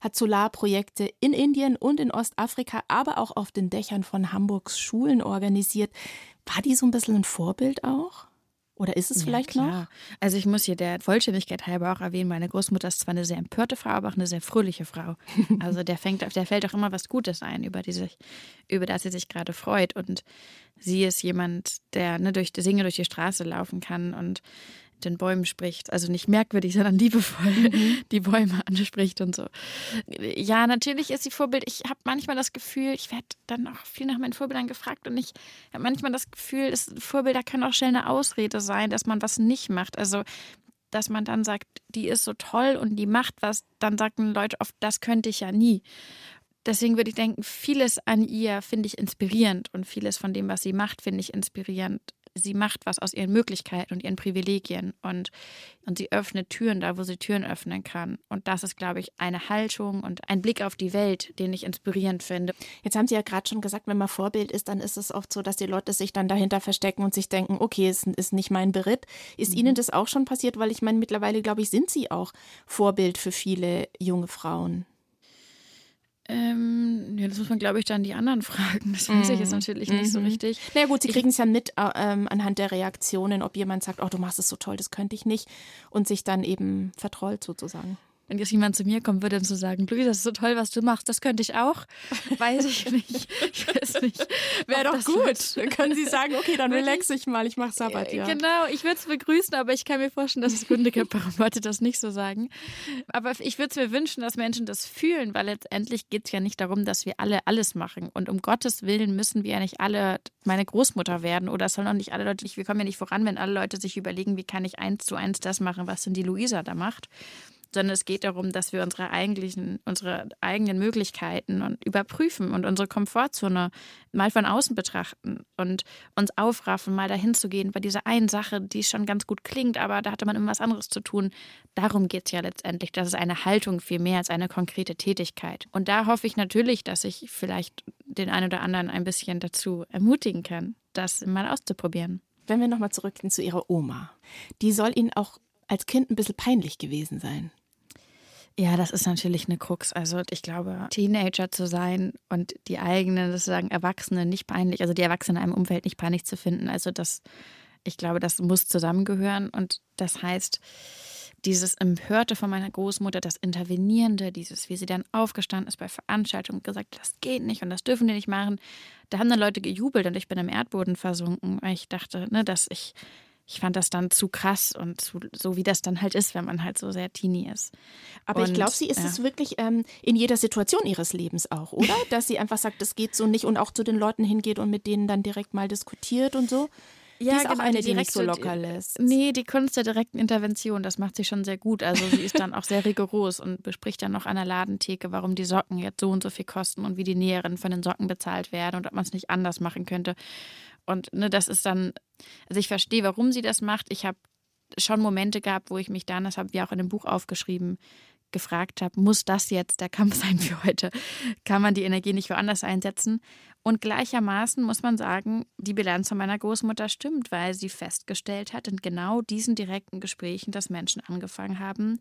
hat Solarprojekte in Indien und in Ostafrika, aber auch auf den Dächern von Hamburgs Schulen organisiert. War die so ein bisschen ein Vorbild auch? Oder ist es vielleicht ja, noch? Also ich muss hier der Vollständigkeit halber auch erwähnen, meine Großmutter ist zwar eine sehr empörte Frau, aber auch eine sehr fröhliche Frau. [laughs] Also der fängt, der fällt auch immer was Gutes ein, über, die sich, über das sie sich gerade freut. Und sie ist jemand, der ne, durch Singe durch die Straße laufen kann und den Bäumen spricht. Also nicht merkwürdig, [laughs] sondern liebevoll mhm. die Bäume anspricht und so. Ja, natürlich ist sie Vorbild. Ich habe manchmal das Gefühl, ich werde dann auch viel nach meinen Vorbildern gefragt und ich habe manchmal das Gefühl, dass Vorbilder können auch schnell eine Ausrede sein, dass man was nicht macht. Also dass man dann sagt, die ist so toll und die macht was, dann sagen Leute oft, das könnte ich ja nie. Deswegen würde ich denken, vieles an ihr finde ich inspirierend und vieles von dem, was sie macht, finde ich inspirierend sie macht was aus ihren Möglichkeiten und ihren Privilegien und, und sie öffnet Türen da, wo sie Türen öffnen kann. Und das ist, glaube ich, eine Haltung und ein Blick auf die Welt, den ich inspirierend finde. Jetzt haben Sie ja gerade schon gesagt, wenn man Vorbild ist, dann ist es oft so, dass die Leute sich dann dahinter verstecken und sich denken, okay, es ist nicht mein Beritt. Ist mhm. Ihnen das auch schon passiert? Weil ich meine, mittlerweile, glaube ich, sind Sie auch Vorbild für viele junge Frauen. Ähm, ja, das muss man, glaube ich, dann die anderen [laughs] fragen. Das weiß ich jetzt mhm. natürlich nicht so mhm. richtig. Na ja, gut, sie kriegen es ja mit äh, ähm, anhand der Reaktionen, ob jemand sagt, oh, du machst es so toll, das könnte ich nicht, und sich dann eben vertrollt sozusagen. Wenn jetzt jemand zu mir kommen würde und zu sagen, Luisa, das ist so toll, was du machst, das könnte ich auch, [laughs] weiß ich nicht. Ich weiß nicht. Wäre doch gut. Dann können Sie sagen, okay, dann relax ich mal, ich mache Sabbat, ja. Genau, ich würde es begrüßen, aber ich kann mir vorstellen, dass es Gründe gibt, warum Leute das nicht so sagen. Aber ich würde es mir wünschen, dass Menschen das fühlen, weil letztendlich geht es ja nicht darum, dass wir alle alles machen. Und um Gottes Willen müssen wir ja nicht alle meine Großmutter werden oder es sollen auch nicht alle Leute, wir kommen ja nicht voran, wenn alle Leute sich überlegen, wie kann ich eins zu eins das machen, was denn die Luisa da macht sondern es geht darum, dass wir unsere eigentlichen, unsere eigenen Möglichkeiten und überprüfen und unsere Komfortzone mal von außen betrachten und uns aufraffen, mal dahin zu gehen bei dieser einen Sache, die schon ganz gut klingt, aber da hatte man immer was anderes zu tun. Darum geht es ja letztendlich. Das ist eine Haltung viel mehr als eine konkrete Tätigkeit. Und da hoffe ich natürlich, dass ich vielleicht den einen oder anderen ein bisschen dazu ermutigen kann, das mal auszuprobieren. Wenn wir nochmal zurückgehen zu Ihrer Oma, die soll Ihnen auch als Kind ein bisschen peinlich gewesen sein. Ja, das ist natürlich eine Krux. Also ich glaube, Teenager zu sein und die eigenen, sozusagen Erwachsene nicht peinlich, also die Erwachsenen in einem Umfeld nicht peinlich zu finden. Also das, ich glaube, das muss zusammengehören. Und das heißt, dieses Empörte von meiner Großmutter, das Intervenierende, dieses, wie sie dann aufgestanden ist bei Veranstaltungen und gesagt, das geht nicht und das dürfen die nicht machen. Da haben dann Leute gejubelt und ich bin im Erdboden versunken, weil ich dachte, ne, dass ich ich fand das dann zu krass und zu, so wie das dann halt ist, wenn man halt so sehr teeny ist. Aber und, ich glaube, sie ist ja. es wirklich ähm, in jeder Situation ihres Lebens auch, oder? [laughs] Dass sie einfach sagt, das geht so nicht und auch zu den Leuten hingeht und mit denen dann direkt mal diskutiert und so. Ja, die ist auch genau, eine, die die nicht so locker lässt. Nee, die Kunst der direkten Intervention, das macht sie schon sehr gut. Also sie ist dann auch sehr rigoros und bespricht dann noch an der Ladentheke, warum die Socken jetzt so und so viel kosten und wie die Näherinnen von den Socken bezahlt werden und ob man es nicht anders machen könnte. Und ne, das ist dann, also ich verstehe, warum sie das macht. Ich habe schon Momente gehabt, wo ich mich dann, das haben wir auch in dem Buch aufgeschrieben, gefragt habe, muss das jetzt der Kampf [laughs] sein für heute? Kann man die Energie nicht woanders einsetzen? Und gleichermaßen muss man sagen, die Bilanz von meiner Großmutter stimmt, weil sie festgestellt hat in genau diesen direkten Gesprächen, dass Menschen angefangen haben,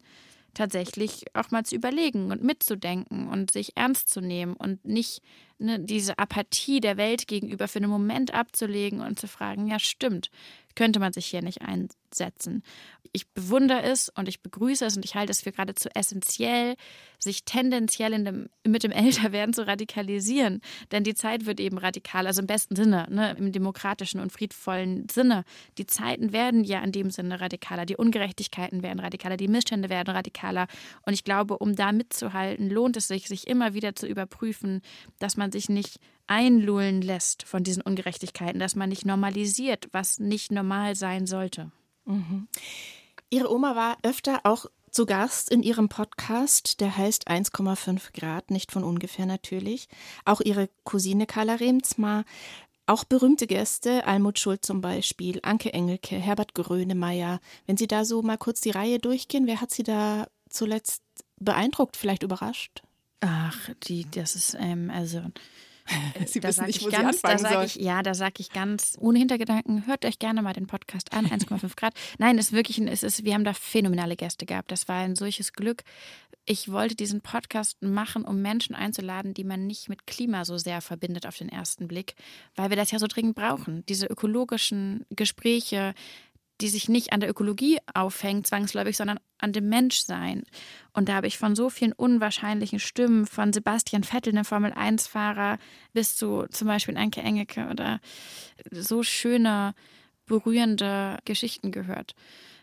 tatsächlich auch mal zu überlegen und mitzudenken und sich ernst zu nehmen und nicht ne, diese Apathie der Welt gegenüber für einen Moment abzulegen und zu fragen, ja stimmt, könnte man sich hier nicht einsetzen. Ich bewundere es und ich begrüße es und ich halte es für geradezu essentiell, sich tendenziell dem, mit dem Älterwerden zu radikalisieren. Denn die Zeit wird eben radikal, also im besten Sinne, ne, im demokratischen und friedvollen Sinne. Die Zeiten werden ja in dem Sinne radikaler, die Ungerechtigkeiten werden radikaler, die Missstände werden radikaler. Und ich glaube, um da mitzuhalten, lohnt es sich, sich immer wieder zu überprüfen, dass man sich nicht einlullen lässt von diesen Ungerechtigkeiten, dass man nicht normalisiert, was nicht normal sein sollte. Ihre Oma war öfter auch zu Gast in ihrem Podcast, der heißt 1,5 Grad, nicht von ungefähr natürlich. Auch ihre Cousine Carla Remzma, auch berühmte Gäste, Almut Schuld zum Beispiel, Anke Engelke, Herbert Grönemeyer. Wenn Sie da so mal kurz die Reihe durchgehen, wer hat Sie da zuletzt beeindruckt, vielleicht überrascht? Ach, die, das ist, ähm, also. Sie da wissen nicht, ich wo Sie ganz, da anfangen sollen. ich, ja, da sage ich ganz ohne Hintergedanken, hört euch gerne mal den Podcast an, 1,5 Grad. Nein, es ist wirklich, ein- es ist, wir haben da phänomenale Gäste gehabt. Das war ein solches Glück. Ich wollte diesen Podcast machen, um Menschen einzuladen, die man nicht mit Klima so sehr verbindet auf den ersten Blick, weil wir das ja so dringend brauchen. Diese ökologischen Gespräche, die sich nicht an der Ökologie aufhängen, zwangsläufig, sondern an dem Menschsein. Und da habe ich von so vielen unwahrscheinlichen Stimmen, von Sebastian Vettel, einem Formel-1-Fahrer, bis zu zum Beispiel Anke Engelke oder so schöne, berührende Geschichten gehört.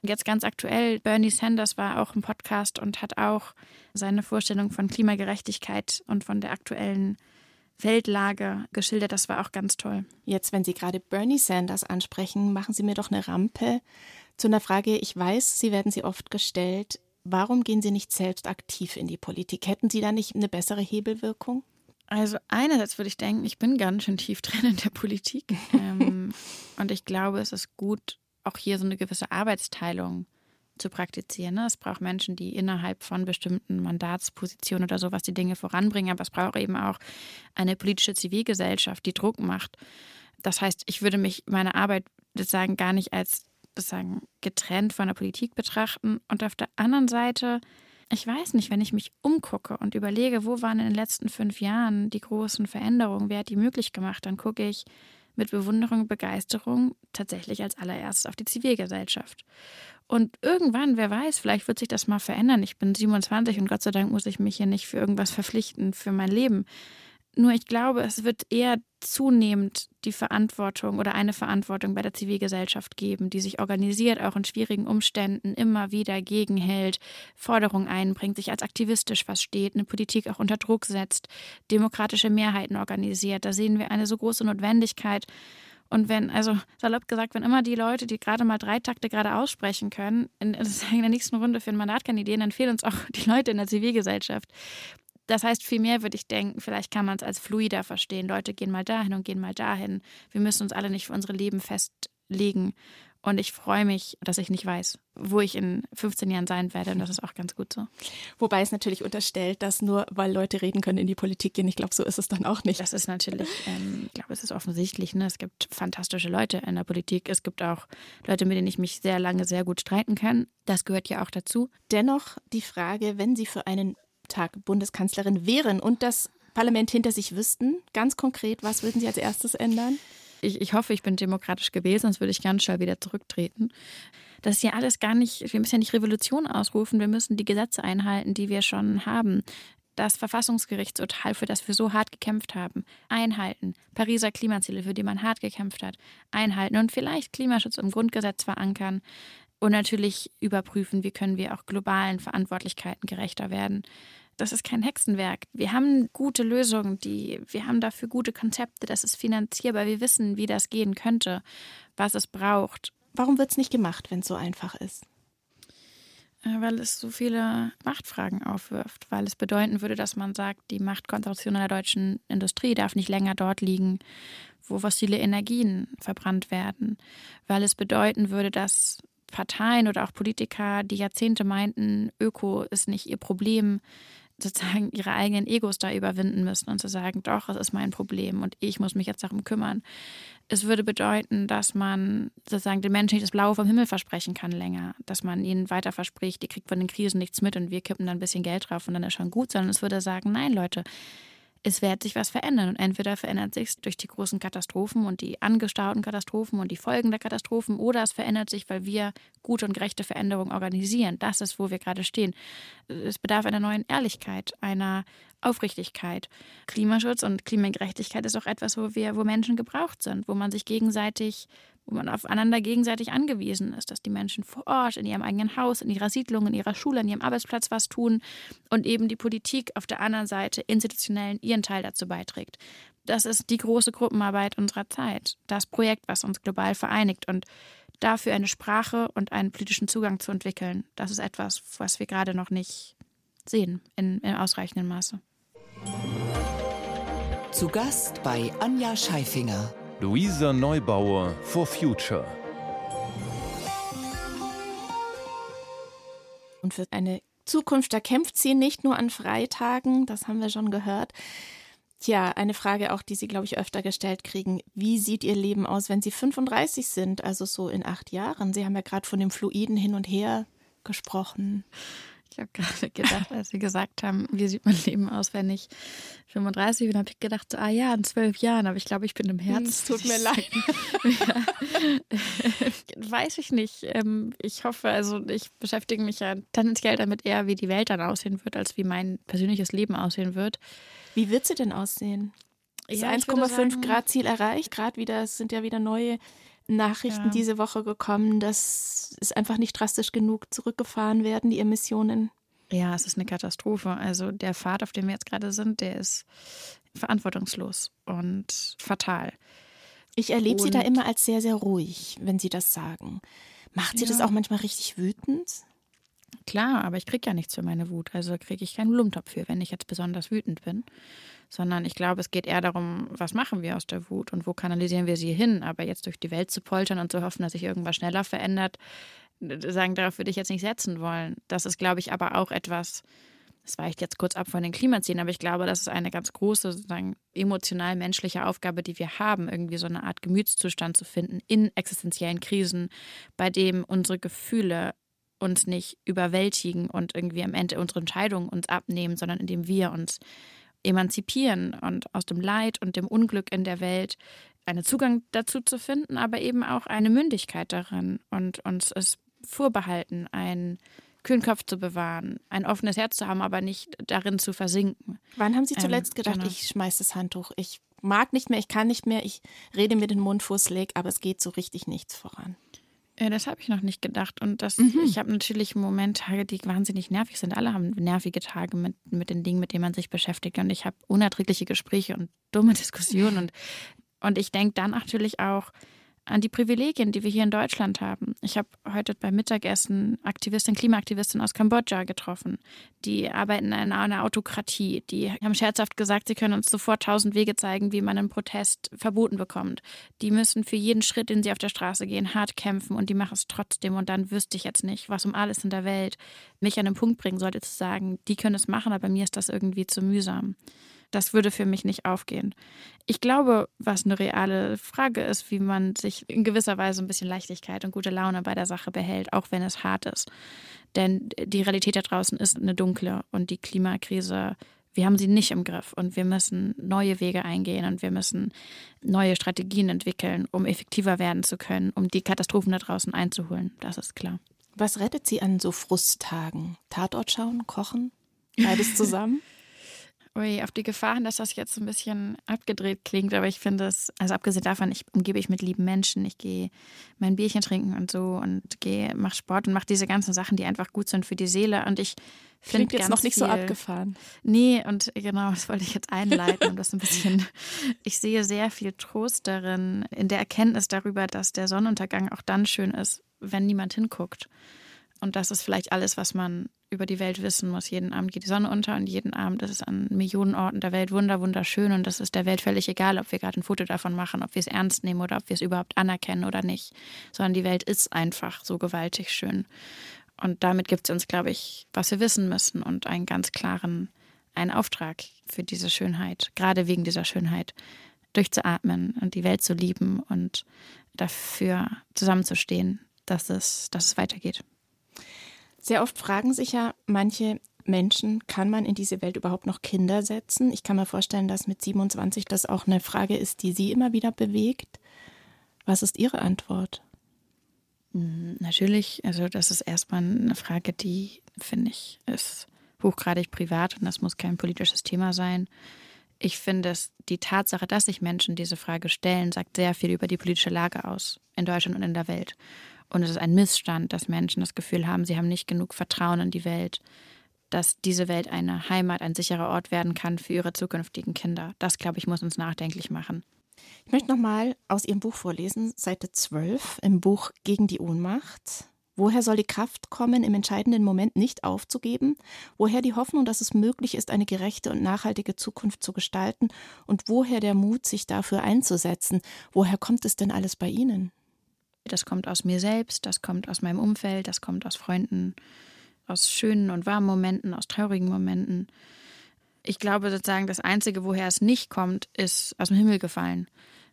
Jetzt ganz aktuell, Bernie Sanders war auch im Podcast und hat auch seine Vorstellung von Klimagerechtigkeit und von der aktuellen Weltlage geschildert. Das war auch ganz toll. Jetzt, wenn Sie gerade Bernie Sanders ansprechen, machen Sie mir doch eine Rampe zu einer Frage. Ich weiß, Sie werden sie oft gestellt. Warum gehen Sie nicht selbst aktiv in die Politik? Hätten Sie da nicht eine bessere Hebelwirkung? Also einerseits würde ich denken, ich bin ganz schön tief drin in der Politik. [laughs] ähm, und ich glaube, es ist gut, auch hier so eine gewisse Arbeitsteilung zu praktizieren. Ne? Es braucht Menschen, die innerhalb von bestimmten Mandatspositionen oder sowas die Dinge voranbringen, aber es braucht eben auch eine politische Zivilgesellschaft, die Druck macht. Das heißt, ich würde mich meine Arbeit sozusagen gar nicht als sozusagen getrennt von der Politik betrachten. Und auf der anderen Seite, ich weiß nicht, wenn ich mich umgucke und überlege, wo waren in den letzten fünf Jahren die großen Veränderungen, wer hat die möglich gemacht, dann gucke ich mit Bewunderung und Begeisterung tatsächlich als allererstes auf die Zivilgesellschaft. Und irgendwann, wer weiß, vielleicht wird sich das mal verändern. Ich bin 27 und Gott sei Dank muss ich mich hier nicht für irgendwas verpflichten für mein Leben. Nur ich glaube, es wird eher zunehmend die Verantwortung oder eine Verantwortung bei der Zivilgesellschaft geben, die sich organisiert, auch in schwierigen Umständen immer wieder gegenhält, Forderungen einbringt, sich als aktivistisch versteht, eine Politik auch unter Druck setzt, demokratische Mehrheiten organisiert. Da sehen wir eine so große Notwendigkeit. Und wenn, also salopp gesagt, wenn immer die Leute, die gerade mal drei Takte gerade aussprechen können, in, in der nächsten Runde für ein Mandat kandidieren, dann fehlen uns auch [laughs] die Leute in der Zivilgesellschaft. Das heißt, vielmehr würde ich denken, vielleicht kann man es als fluider verstehen. Leute gehen mal dahin und gehen mal dahin. Wir müssen uns alle nicht für unsere Leben festlegen. Und ich freue mich, dass ich nicht weiß, wo ich in 15 Jahren sein werde. Und das ist auch ganz gut so. Wobei es natürlich unterstellt, dass nur weil Leute reden können, in die Politik gehen. Ich glaube, so ist es dann auch nicht. Das ist natürlich, ähm, ich glaube, es ist offensichtlich. Ne? Es gibt fantastische Leute in der Politik. Es gibt auch Leute, mit denen ich mich sehr lange sehr gut streiten kann. Das gehört ja auch dazu. Dennoch die Frage, wenn Sie für einen Tag Bundeskanzlerin wären und das Parlament hinter sich wüssten, ganz konkret, was würden Sie als erstes ändern? Ich, ich hoffe, ich bin demokratisch gewählt, sonst würde ich ganz schnell wieder zurücktreten. Das ist ja alles gar nicht, wir müssen ja nicht Revolution ausrufen, wir müssen die Gesetze einhalten, die wir schon haben. Das Verfassungsgerichtsurteil, für das wir so hart gekämpft haben, einhalten. Pariser Klimaziele, für die man hart gekämpft hat, einhalten und vielleicht Klimaschutz im Grundgesetz verankern und natürlich überprüfen, wie können wir auch globalen Verantwortlichkeiten gerechter werden. Das ist kein Hexenwerk. Wir haben gute Lösungen, die, wir haben dafür gute Konzepte, das ist finanzierbar. Wir wissen, wie das gehen könnte, was es braucht. Warum wird es nicht gemacht, wenn es so einfach ist? Äh, weil es so viele Machtfragen aufwirft, weil es bedeuten würde, dass man sagt, die Machtkonzentration der deutschen Industrie darf nicht länger dort liegen, wo fossile Energien verbrannt werden, weil es bedeuten würde, dass Parteien oder auch Politiker, die Jahrzehnte meinten, Öko ist nicht ihr Problem, sozusagen ihre eigenen Egos da überwinden müssen und zu sagen, doch, es ist mein Problem und ich muss mich jetzt darum kümmern. Es würde bedeuten, dass man sozusagen den Menschen nicht das Blaue vom Himmel versprechen kann länger, dass man ihnen weiter verspricht, die kriegt von den Krisen nichts mit und wir kippen dann ein bisschen Geld drauf und dann ist schon gut, sondern es würde sagen, nein, Leute, es wird sich was verändern. Und entweder verändert sich durch die großen Katastrophen und die angestauten Katastrophen und die Folgen der Katastrophen, oder es verändert sich, weil wir gute und gerechte Veränderungen organisieren. Das ist, wo wir gerade stehen. Es bedarf einer neuen Ehrlichkeit, einer Aufrichtigkeit. Klimaschutz und Klimagerechtigkeit ist auch etwas, wo wir, wo Menschen gebraucht sind, wo man sich gegenseitig wo man aufeinander gegenseitig angewiesen ist, dass die Menschen vor Ort, in ihrem eigenen Haus, in ihrer Siedlung, in ihrer Schule, in ihrem Arbeitsplatz was tun und eben die Politik auf der anderen Seite institutionell ihren Teil dazu beiträgt. Das ist die große Gruppenarbeit unserer Zeit, das Projekt, was uns global vereinigt und dafür eine Sprache und einen politischen Zugang zu entwickeln, das ist etwas, was wir gerade noch nicht sehen in, in ausreichendem Maße. Zu Gast bei Anja Scheifinger. Luisa Neubauer for Future. Und für eine Zukunft, da kämpft sie nicht nur an Freitagen, das haben wir schon gehört. Tja, eine Frage auch, die Sie, glaube ich, öfter gestellt kriegen. Wie sieht Ihr Leben aus, wenn Sie 35 sind, also so in acht Jahren? Sie haben ja gerade von dem Fluiden hin und her gesprochen. Ich habe gerade gedacht, als Sie gesagt haben, wie sieht mein Leben aus, wenn ich 35 bin, habe ich gedacht, so, ah ja, in zwölf Jahren, aber ich glaube, ich bin im Herzen. Es tut mir [laughs] leid. [laughs] Weiß ich nicht. Ähm, ich hoffe, also ich beschäftige mich ja tendenziell damit eher, wie die Welt dann aussehen wird, als wie mein persönliches Leben aussehen wird. Wie wird sie denn aussehen? Ist ja, 1,5 Grad Ziel erreicht? Gerade wieder, es sind ja wieder neue Nachrichten ja. diese Woche gekommen, dass es einfach nicht drastisch genug zurückgefahren werden, die Emissionen. Ja, es ist eine Katastrophe. Also der Pfad, auf dem wir jetzt gerade sind, der ist verantwortungslos und fatal. Ich erlebe sie da immer als sehr, sehr ruhig, wenn sie das sagen. Macht sie ja. das auch manchmal richtig wütend? Klar, aber ich kriege ja nichts für meine Wut. Also kriege ich keinen Blumentopf für, wenn ich jetzt besonders wütend bin sondern ich glaube, es geht eher darum, was machen wir aus der Wut und wo kanalisieren wir sie hin. Aber jetzt durch die Welt zu poltern und zu hoffen, dass sich irgendwas schneller verändert, sagen, darauf würde ich jetzt nicht setzen wollen. Das ist, glaube ich, aber auch etwas, das weicht jetzt kurz ab von den Klimazielen, aber ich glaube, das ist eine ganz große, sozusagen emotional-menschliche Aufgabe, die wir haben, irgendwie so eine Art Gemütszustand zu finden in existenziellen Krisen, bei dem unsere Gefühle uns nicht überwältigen und irgendwie am Ende unsere Entscheidungen uns abnehmen, sondern indem wir uns emanzipieren und aus dem Leid und dem Unglück in der Welt einen Zugang dazu zu finden, aber eben auch eine Mündigkeit darin und uns es vorbehalten, einen kühlen Kopf zu bewahren, ein offenes Herz zu haben, aber nicht darin zu versinken. Wann haben Sie zuletzt ähm, gedacht, genau. ich schmeiß das Handtuch, ich mag nicht mehr, ich kann nicht mehr, ich rede mir den Mund Leg, aber es geht so richtig nichts voran? Ja, das habe ich noch nicht gedacht. Und das, mhm. ich habe natürlich im Moment Tage, die wahnsinnig nervig sind. Alle haben nervige Tage mit, mit den Dingen, mit denen man sich beschäftigt. Und ich habe unerträgliche Gespräche und dumme [laughs] Diskussionen. Und, und ich denke dann natürlich auch, an die Privilegien, die wir hier in Deutschland haben. Ich habe heute beim Mittagessen Aktivistin, Klimaaktivistin aus Kambodscha getroffen. Die arbeiten in einer Autokratie. Die haben scherzhaft gesagt, sie können uns sofort tausend Wege zeigen, wie man einen Protest verboten bekommt. Die müssen für jeden Schritt, den sie auf der Straße gehen, hart kämpfen und die machen es trotzdem. Und dann wüsste ich jetzt nicht, was um alles in der Welt mich an den Punkt bringen sollte, zu sagen, die können es machen, aber mir ist das irgendwie zu mühsam. Das würde für mich nicht aufgehen. Ich glaube, was eine reale Frage ist, wie man sich in gewisser Weise ein bisschen Leichtigkeit und gute Laune bei der Sache behält, auch wenn es hart ist. Denn die Realität da draußen ist eine dunkle und die Klimakrise wir haben sie nicht im Griff und wir müssen neue Wege eingehen und wir müssen neue Strategien entwickeln, um effektiver werden zu können, um die Katastrophen da draußen einzuholen. Das ist klar. Was rettet Sie an so Frusttagen? Tatort schauen, kochen? Beides zusammen? [laughs] Ui, auf die Gefahren, dass das jetzt ein bisschen abgedreht klingt, aber ich finde es, also abgesehen davon, ich umgebe ich mit lieben Menschen, ich gehe mein Bierchen trinken und so und gehe, mache Sport und mache diese ganzen Sachen, die einfach gut sind für die Seele und ich finde jetzt noch nicht viel, so abgefahren. Nee, und genau, [laughs] das wollte ich jetzt einleiten, um das ein bisschen, [laughs] ich sehe sehr viel Trost darin, in der Erkenntnis darüber, dass der Sonnenuntergang auch dann schön ist, wenn niemand hinguckt. Und das ist vielleicht alles, was man über die Welt wissen muss. Jeden Abend geht die Sonne unter und jeden Abend ist es an Millionen Orten der Welt wunder, wunderschön. Und das ist der Welt völlig egal, ob wir gerade ein Foto davon machen, ob wir es ernst nehmen oder ob wir es überhaupt anerkennen oder nicht. Sondern die Welt ist einfach so gewaltig schön. Und damit gibt es uns, glaube ich, was wir wissen müssen und einen ganz klaren einen Auftrag für diese Schönheit, gerade wegen dieser Schönheit, durchzuatmen und die Welt zu lieben und dafür zusammenzustehen, dass es, dass es weitergeht. Sehr oft fragen sich ja manche Menschen, kann man in diese Welt überhaupt noch Kinder setzen? Ich kann mir vorstellen, dass mit 27 das auch eine Frage ist, die Sie immer wieder bewegt. Was ist Ihre Antwort? Hm, natürlich, also das ist erstmal eine Frage, die, finde ich, ist hochgradig privat und das muss kein politisches Thema sein. Ich finde, dass die Tatsache, dass sich Menschen diese Frage stellen, sagt sehr viel über die politische Lage aus in Deutschland und in der Welt. Und es ist ein Missstand, dass Menschen das Gefühl haben, sie haben nicht genug Vertrauen in die Welt, dass diese Welt eine Heimat, ein sicherer Ort werden kann für ihre zukünftigen Kinder. Das, glaube ich, muss uns nachdenklich machen. Ich möchte nochmal aus Ihrem Buch vorlesen, Seite 12 im Buch Gegen die Ohnmacht. Woher soll die Kraft kommen, im entscheidenden Moment nicht aufzugeben? Woher die Hoffnung, dass es möglich ist, eine gerechte und nachhaltige Zukunft zu gestalten? Und woher der Mut, sich dafür einzusetzen? Woher kommt es denn alles bei Ihnen? Das kommt aus mir selbst, das kommt aus meinem Umfeld, das kommt aus Freunden, aus schönen und warmen Momenten, aus traurigen Momenten. Ich glaube sozusagen, das Einzige, woher es nicht kommt, ist aus dem Himmel gefallen.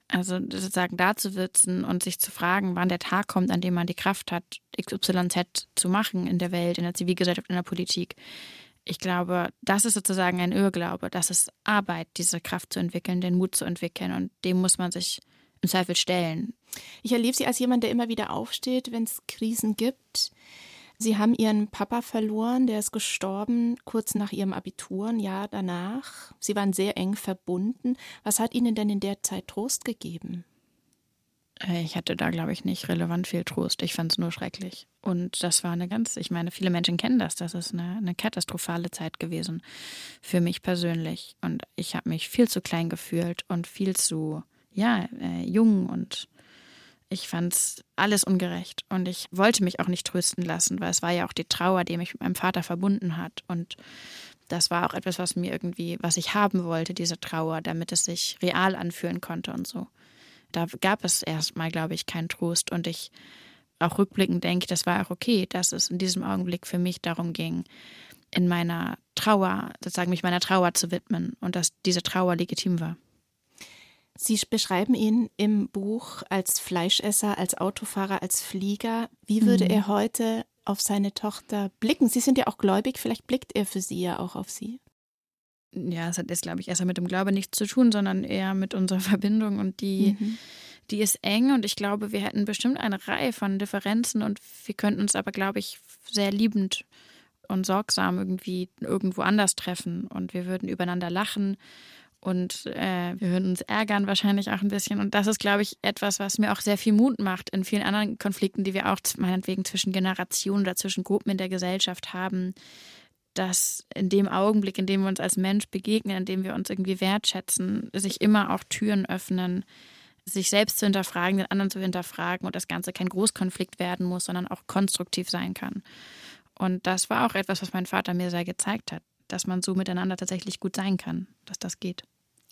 Also sozusagen da zu sitzen und sich zu fragen, wann der Tag kommt, an dem man die Kraft hat, XYZ zu machen in der Welt, in der Zivilgesellschaft, in der Politik. Ich glaube, das ist sozusagen ein Irrglaube. Das ist Arbeit, diese Kraft zu entwickeln, den Mut zu entwickeln. Und dem muss man sich im Zweifel stellen. Ich erlebe Sie als jemand, der immer wieder aufsteht, wenn es Krisen gibt. Sie haben Ihren Papa verloren, der ist gestorben kurz nach Ihrem Abitur, ein Jahr danach. Sie waren sehr eng verbunden. Was hat Ihnen denn in der Zeit Trost gegeben? Äh, ich hatte da, glaube ich, nicht relevant viel Trost. Ich fand es nur schrecklich. Und das war eine ganz, ich meine, viele Menschen kennen das. Das ist eine, eine katastrophale Zeit gewesen für mich persönlich. Und ich habe mich viel zu klein gefühlt und viel zu ja, äh, jung und ich fand es alles ungerecht und ich wollte mich auch nicht trösten lassen, weil es war ja auch die Trauer, die mich mit meinem Vater verbunden hat und das war auch etwas, was mir irgendwie, was ich haben wollte, diese Trauer, damit es sich real anfühlen konnte und so. Da gab es erstmal, glaube ich, keinen Trost und ich auch rückblickend denke, das war auch okay, dass es in diesem Augenblick für mich darum ging, in meiner Trauer, sozusagen mich meiner Trauer zu widmen und dass diese Trauer legitim war. Sie beschreiben ihn im Buch als Fleischesser, als Autofahrer, als Flieger. Wie würde mhm. er heute auf seine Tochter blicken? Sie sind ja auch gläubig, vielleicht blickt er für Sie ja auch auf Sie. Ja, es hat jetzt, glaube ich, erstmal mit dem Glaube nichts zu tun, sondern eher mit unserer [laughs] Verbindung und die, mhm. die ist eng und ich glaube, wir hätten bestimmt eine Reihe von Differenzen und wir könnten uns aber, glaube ich, sehr liebend und sorgsam irgendwie irgendwo anders treffen und wir würden übereinander lachen und äh, wir würden uns ärgern wahrscheinlich auch ein bisschen. Und das ist, glaube ich, etwas, was mir auch sehr viel Mut macht in vielen anderen Konflikten, die wir auch meinetwegen zwischen Generationen oder zwischen Gruppen in der Gesellschaft haben, dass in dem Augenblick, in dem wir uns als Mensch begegnen, in dem wir uns irgendwie wertschätzen, sich immer auch Türen öffnen, sich selbst zu hinterfragen, den anderen zu hinterfragen und das Ganze kein Großkonflikt werden muss, sondern auch konstruktiv sein kann. Und das war auch etwas, was mein Vater mir sehr gezeigt hat dass man so miteinander tatsächlich gut sein kann, dass das geht.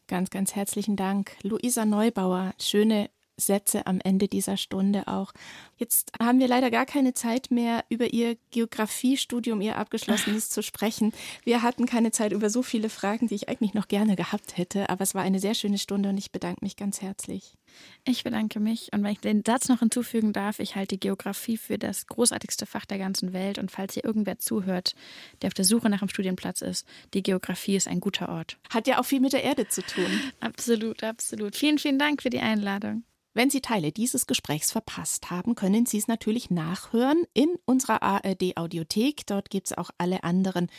Ganz, ganz herzlichen Dank. Luisa Neubauer, schöne Sätze am Ende dieser Stunde auch. Jetzt haben wir leider gar keine Zeit mehr, über Ihr Geografiestudium, Ihr abgeschlossenes [laughs] zu sprechen. Wir hatten keine Zeit über so viele Fragen, die ich eigentlich noch gerne gehabt hätte, aber es war eine sehr schöne Stunde und ich bedanke mich ganz herzlich. Ich bedanke mich und wenn ich den Satz noch hinzufügen darf, ich halte Geografie für das großartigste Fach der ganzen Welt und falls hier irgendwer zuhört, der auf der Suche nach einem Studienplatz ist, die Geografie ist ein guter Ort. Hat ja auch viel mit der Erde zu tun. Absolut, absolut. Vielen, vielen Dank für die Einladung. Wenn Sie Teile dieses Gesprächs verpasst haben, können Sie es natürlich nachhören in unserer ARD Audiothek. Dort gibt es auch alle anderen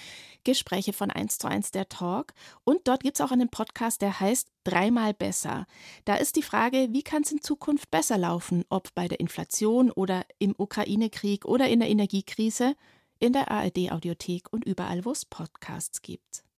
Gespräche von 1 zu 1 der Talk. Und dort gibt es auch einen Podcast, der heißt Dreimal besser. Da ist die Frage, wie kann es in Zukunft besser laufen, ob bei der Inflation oder im Ukraine-Krieg oder in der Energiekrise, in der ARD Audiothek und überall, wo es Podcasts gibt.